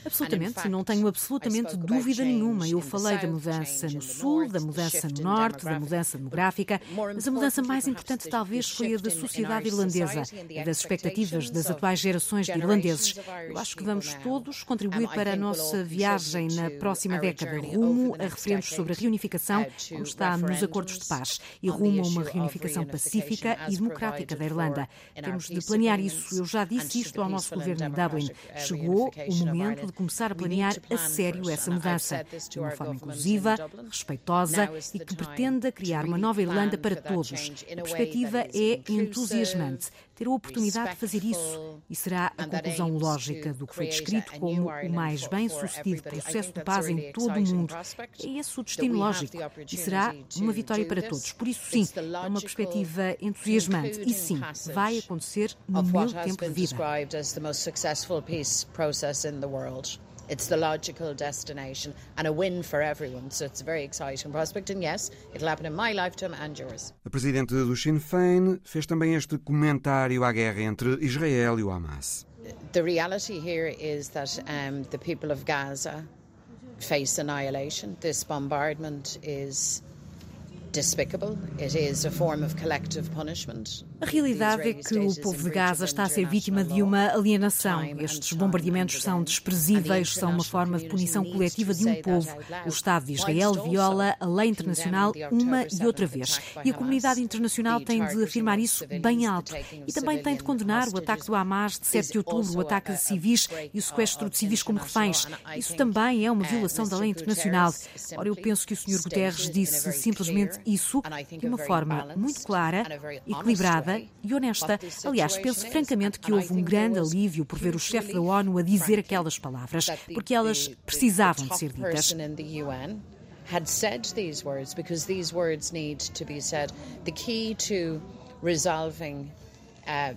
[SPEAKER 6] Absolutamente, não tenho absolutamente dúvida nenhuma. Eu falei da mudança no Sul, da mudança no Norte, da mudança demográfica, mas a mudança mais importante talvez foi a da sociedade irlandesa e das expectativas das atuais gerações de irlandeses. Eu acho que vamos todos contribuir para a nossa viagem na próxima década rumo a referendos sobre a reunificação, como está nos acordos de paz, e rumo a uma reunificação pacífica e democrática da Irlanda. Temos de planear isso. Eu já disse isto ao nosso governo em Dublin. Chegou o momento de começar a planear a sério essa mudança, de uma forma inclusiva, respeitosa e que pretenda criar uma nova Irlanda para todos. A perspectiva é entusiasmante ter a oportunidade de fazer isso. E será a conclusão lógica do que foi descrito como o mais bem-sucedido processo de paz em todo o mundo. É esse o destino lógico. E será uma vitória para todos. Por isso, sim, é uma perspectiva entusiasmante. E sim, vai acontecer no meu tempo de vida. It's the logical destination and a win for everyone. So it's a very exciting prospect. And yes, it'll happen in my lifetime and yours.
[SPEAKER 1] A presidente do Sinn Féin fez também este comentário à guerra entre Israel e o Hamas.
[SPEAKER 5] The reality here is that um, the people of Gaza face annihilation. This bombardment is despicable. It is a form of collective punishment
[SPEAKER 6] A realidade é que o povo de Gaza está a ser vítima de uma alienação. Estes bombardeamentos são desprezíveis, são uma forma de punição coletiva de um povo. O Estado de Israel viola a lei internacional uma e outra vez. E a comunidade internacional tem de afirmar isso bem alto. E também tem de condenar o ataque do Hamas de 7 de outubro, o ataque de civis e o sequestro de civis como reféns. Isso também é uma violação da lei internacional. Ora, eu penso que o Sr. Guterres disse simplesmente isso de uma forma muito clara, equilibrada e honesta. Aliás, penso francamente que houve um grande alívio por ver o chefe da ONU a dizer aquelas palavras, porque elas precisavam de ser ditas. had said these words because these words need to be said. The key to resolving uh,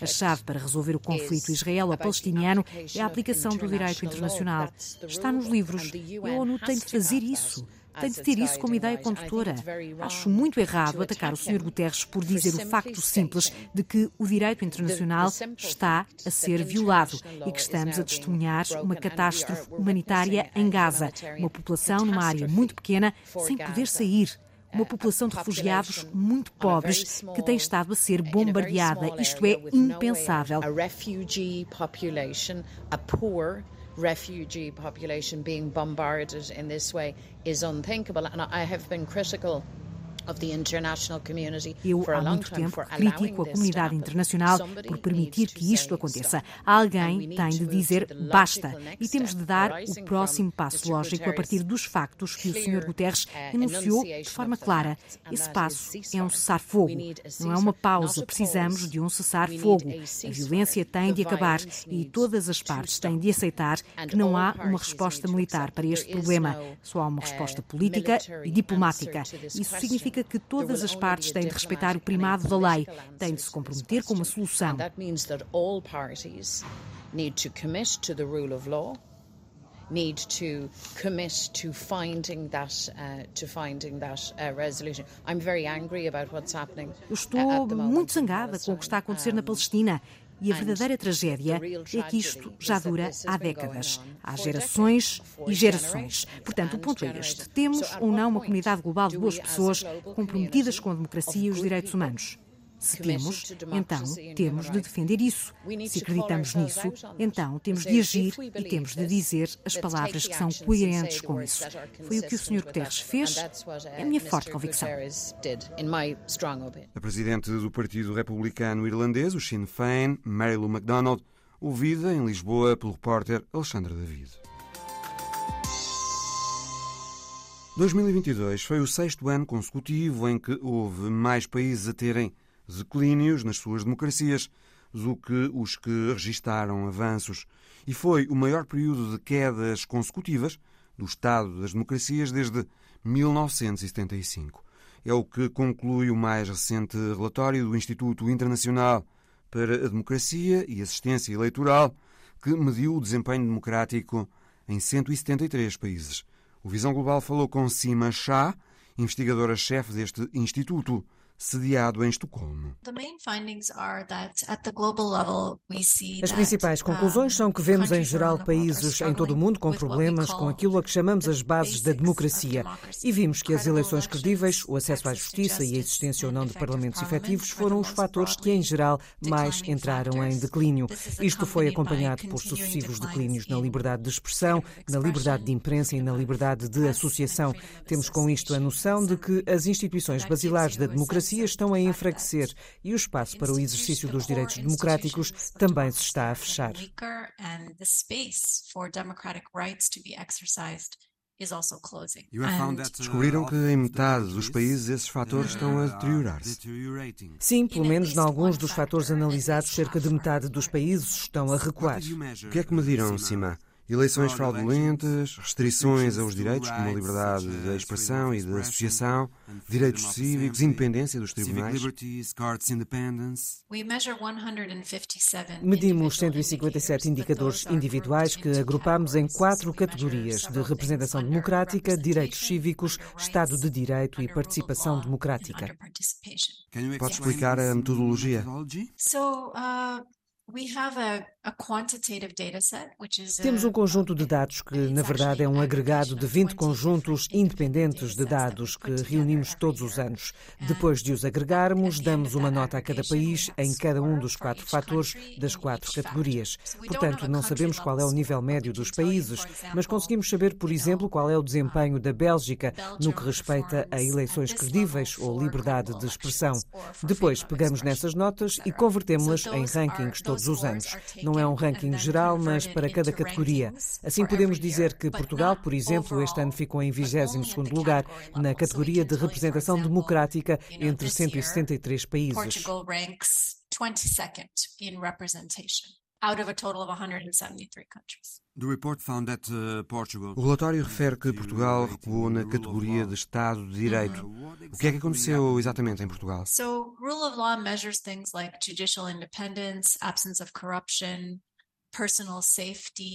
[SPEAKER 6] a chave para resolver o conflito israelo-palestiniano é a aplicação do direito internacional. Está nos livros. A ONU tem de fazer isso tem de ter isso como ideia condutora. Acho muito errado atacar o Sr. Guterres por dizer o facto simples de que o direito internacional está a ser violado e que estamos a testemunhar uma catástrofe humanitária em Gaza, uma população numa área muito pequena sem poder sair uma população de refugiados muito pobres que tem estado a ser bombardeada. Isto é impensável refugee population being bombarded in this way is unthinkable. And I have been critical Eu, há muito tempo, critico a comunidade internacional por permitir que isto aconteça. Alguém tem de dizer basta e temos de dar o próximo passo lógico a partir dos factos que o Sr. Guterres uh, enunciou de forma clara. Esse passo é um cessar-fogo, não é uma pausa. Precisamos de um cessar-fogo. A violência tem de acabar e todas as partes têm de aceitar que não há uma resposta militar para este problema. Só há uma resposta uh, política e diplomática. Isso significa significa que todas as partes têm de respeitar o primado da lei, têm de se comprometer com uma solução. need to commit to the rule of law need to commit to finding that uh, to finding that uh, resolution. I'm very angry about what's happening. Eu estou muito zangada com o que está a acontecer na Palestina. E a verdadeira tragédia é que isto já dura há décadas. Há gerações e gerações. Portanto, o ponto é este: temos ou não uma comunidade global de boas pessoas comprometidas com a democracia e os direitos humanos? Se temos, então temos de defender isso. Se acreditamos nisso, então temos de agir e temos de dizer as palavras que são coerentes com isso. Foi o que o Sr. Guterres fez, é a minha forte convicção.
[SPEAKER 1] A presidente do Partido Republicano Irlandês, o Sinn Féin, Mary Lou MacDonald, ouvida em Lisboa pelo repórter Alexandre David. 2022 foi o sexto ano consecutivo em que houve mais países a terem declínios nas suas democracias do que os que registaram avanços, e foi o maior período de quedas consecutivas do estado das democracias desde 1975. É o que conclui o mais recente relatório do Instituto Internacional para a Democracia e Assistência Eleitoral, que mediu o desempenho democrático em 173 países. O Visão Global falou com Sima Shah, investigadora-chefe deste instituto sediado em Estocolmo.
[SPEAKER 7] As principais conclusões são que vemos em geral países em todo o mundo com problemas com aquilo a que chamamos as bases da democracia e vimos que as eleições credíveis, o acesso à justiça e a existência ou não de parlamentos efetivos foram os fatores que em geral mais entraram em declínio. Isto foi acompanhado por sucessivos declínios na liberdade de expressão, na liberdade de imprensa e na liberdade de associação. Temos com isto a noção de que as instituições basilares da democracia democracias estão a enfraquecer e o espaço para o exercício dos direitos democráticos também se está a fechar.
[SPEAKER 1] Descobriram que em metade dos países esses fatores estão a deteriorar-se.
[SPEAKER 7] Sim, pelo menos em alguns dos fatores analisados, cerca de metade dos países estão a recuar.
[SPEAKER 1] O que é que mediram, Cima? Eleições fraudulentas, restrições aos direitos como a liberdade de expressão e de associação, direitos cívicos, independência dos tribunais.
[SPEAKER 7] Medimos 157 indicadores individuais que agrupamos em quatro categorias de representação democrática, direitos cívicos, Estado de Direito e participação democrática.
[SPEAKER 1] Pode explicar a metodologia?
[SPEAKER 7] Temos um conjunto de dados que, na verdade, é um agregado de 20 conjuntos independentes de dados que reunimos todos os anos. Depois de os agregarmos, damos uma nota a cada país em cada um dos quatro fatores das quatro categorias. Portanto, não sabemos qual é o nível médio dos países, mas conseguimos saber, por exemplo, qual é o desempenho da Bélgica no que respeita a eleições credíveis ou liberdade de expressão. Depois, pegamos nessas notas e convertemos-las em rankings todos os anos. Não é um ranking geral, mas para cada categoria. Assim podemos dizer que Portugal, por exemplo, este ano ficou em 22º lugar na categoria de representação democrática entre 163 países. Out of a total of 173 countries.
[SPEAKER 1] Uh, o relatório refere que Portugal recuou na categoria de Estado de Direito. O que é que aconteceu exatamente em Portugal?
[SPEAKER 8] So, rule of law measures things like judicial independence, absence of corruption,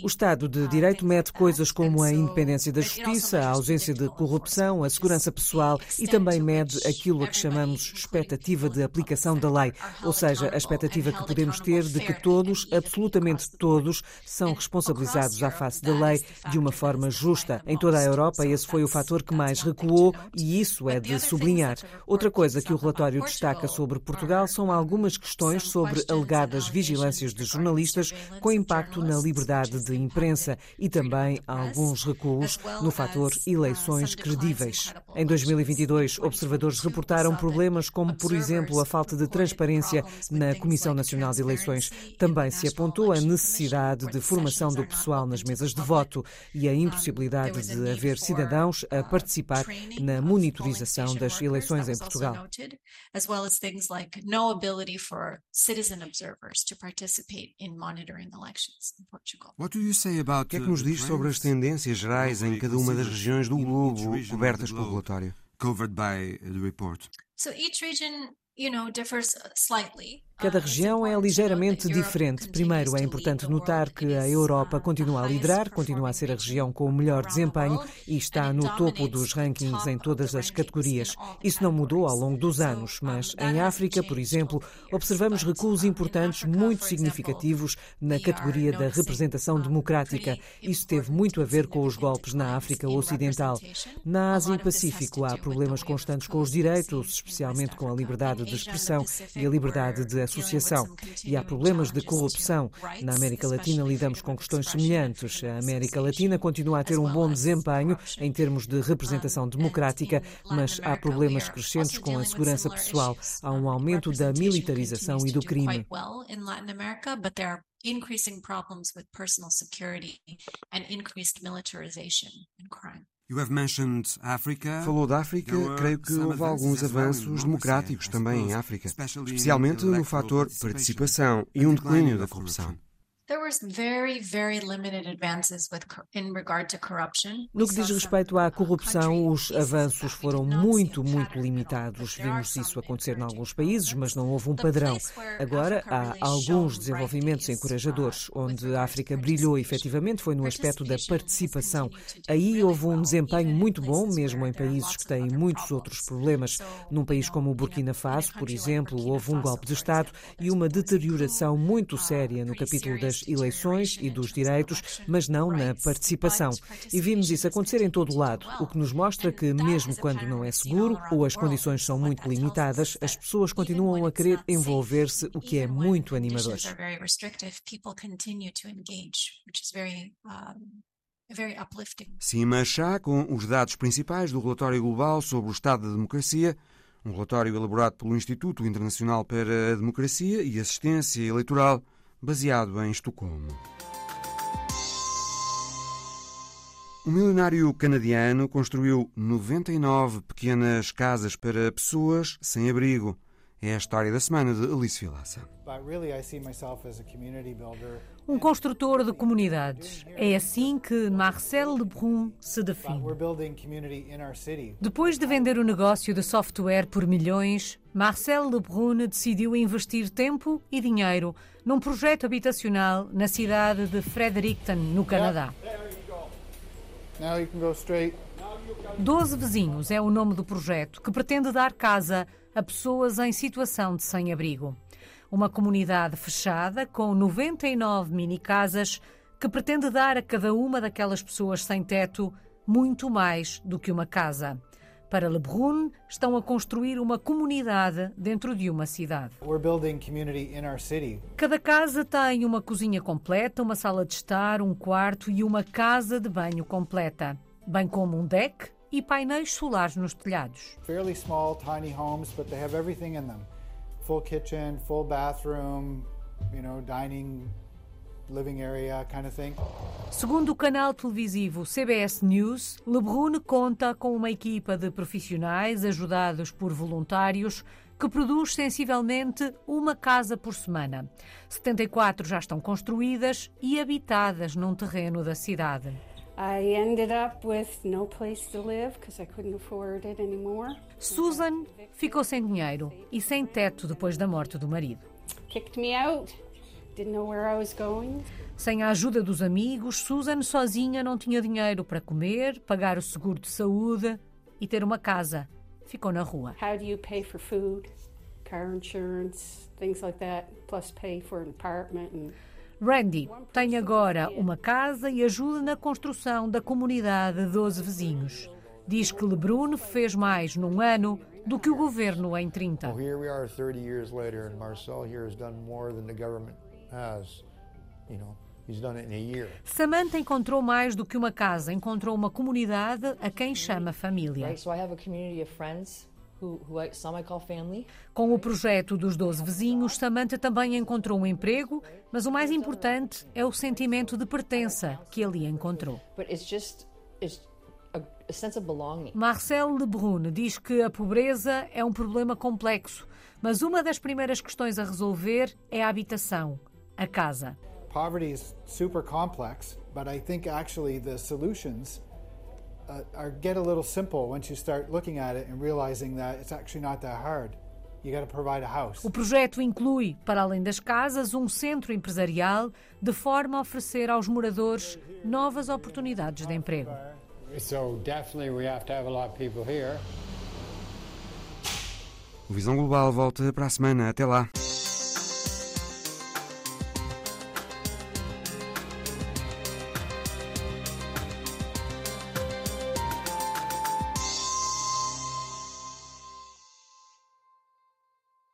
[SPEAKER 7] o Estado de Direito mede coisas como a independência da justiça, a ausência de corrupção, a segurança pessoal e também mede aquilo a que chamamos expectativa de aplicação da lei, ou seja, a expectativa que podemos ter de que todos, absolutamente todos, são responsabilizados à face da lei de uma forma justa. Em toda a Europa, esse foi o fator que mais recuou e isso é de sublinhar. Outra coisa que o relatório destaca sobre Portugal são algumas questões sobre alegadas vigilâncias de jornalistas com impacto na liberdade de imprensa e também alguns recuos no fator eleições credíveis. Em 2022, observadores reportaram problemas como, por exemplo, a falta de transparência na Comissão Nacional de Eleições. Também se apontou a necessidade de formação do pessoal nas mesas de voto e a impossibilidade de haver cidadãos a participar na monitorização das eleições em Portugal. citizen observers to participate in monitoring elections.
[SPEAKER 1] O que é que nos diz sobre as tendências gerais em cada uma das regiões do globo cobertas pelo relatório?
[SPEAKER 8] Covered by the report. So each region, you know, differs slightly.
[SPEAKER 7] Cada região é ligeiramente diferente. Primeiro, é importante notar que a Europa continua a liderar, continua a ser a região com o melhor desempenho e está no topo dos rankings em todas as categorias. Isso não mudou ao longo dos anos, mas em África, por exemplo, observamos recuos importantes muito significativos na categoria da representação democrática. Isso teve muito a ver com os golpes na África Ocidental. Na Ásia e Pacífico há problemas constantes com os direitos, especialmente com a liberdade de expressão e a liberdade de associação. E há problemas de corrupção. Na América Latina lidamos com questões semelhantes. A América Latina continua a ter um bom desempenho em termos de representação democrática, mas há problemas crescentes com a segurança pessoal. Há um aumento da militarização e do crime. increasing problems with personal security and increased militarization and crime.
[SPEAKER 1] Falou da África, creio que houve alguns avanços democráticos também em África, especialmente no fator participação e um declínio da corrupção.
[SPEAKER 7] No que diz respeito à corrupção, os avanços foram muito, muito limitados. Vimos isso acontecer em alguns países, mas não houve um padrão. Agora, há alguns desenvolvimentos encorajadores. Onde a África brilhou efetivamente foi no aspecto da participação. Aí houve um desempenho muito bom, mesmo em países que têm muitos outros problemas. Num país como o Burkina Faso, por exemplo, houve um golpe de Estado e uma deterioração muito séria no capítulo das das eleições e dos direitos, mas não na participação. E vimos isso acontecer em todo o lado, o que nos mostra que, mesmo quando não é seguro ou as condições são muito limitadas, as pessoas continuam a querer envolver-se, o que é muito animador.
[SPEAKER 1] Cima Chá, com os dados principais do relatório global sobre o estado da democracia, um relatório elaborado pelo Instituto Internacional para a Democracia e Assistência Eleitoral baseado em Estocolmo. O milionário canadiano construiu 99 pequenas casas para pessoas sem abrigo. É a história da semana de Alice Vilaça.
[SPEAKER 3] Um construtor de comunidades. É assim que Marcel Lebrun se define. Depois de vender o negócio de software por milhões, Marcel Lebrun decidiu investir tempo e dinheiro num projeto habitacional na cidade de Fredericton, no Canadá. Doze Vizinhos é o nome do projeto, que pretende dar casa a pessoas em situação de sem-abrigo.
[SPEAKER 9] Uma comunidade fechada com 99 mini-casas que pretende dar a cada uma daquelas pessoas sem teto muito mais do que uma casa. Para Lebrun, estão a construir uma comunidade dentro de uma cidade. Cada casa tem uma cozinha completa, uma sala de estar, um quarto e uma casa de banho completa, bem como um deck e painéis solares nos telhados. Fairly small, tiny homes, but they have everything in them. Full kitchen, full bathroom, you know, dining living area kind of thing. Segundo o canal televisivo CBS News, Lebrun conta com uma equipa de profissionais ajudados por voluntários que produz sensivelmente uma casa por semana. 74 já estão construídas e habitadas num terreno da cidade. Susan ficou sem dinheiro e sem teto depois da morte do marido. Kicked me out. Sem a ajuda dos amigos, Susan sozinha não tinha dinheiro para comer, pagar o seguro de saúde e ter uma casa. Ficou na rua. How do you pay for food, car insurance, things like that, plus pay for an apartment and Randy tem agora uma casa e ajuda na construção da comunidade de 12 vizinhos. Diz que Lebrun fez mais num ano do que o governo em 30. Well, here we are 30 years later and Marcel here has done more than the government has, you know, he's done it in a year. Samantha encontrou mais do que uma casa, encontrou uma comunidade a quem chama família. A com o projeto dos 12 vizinhos, Samantha também encontrou um emprego, mas o mais importante é o sentimento de pertença que ali encontrou. Marcel Lebrun diz que a pobreza é um problema complexo, mas uma das primeiras questões a resolver é a habitação a casa. Poverty is super complex, but I think actually the solutions uh, are get a little simple once you start looking at it and realizing that it's actually not that hard. O projeto inclui, para além das casas, um centro empresarial de forma a oferecer aos moradores novas oportunidades de emprego.
[SPEAKER 1] O Visão Global volta para a semana. Até lá.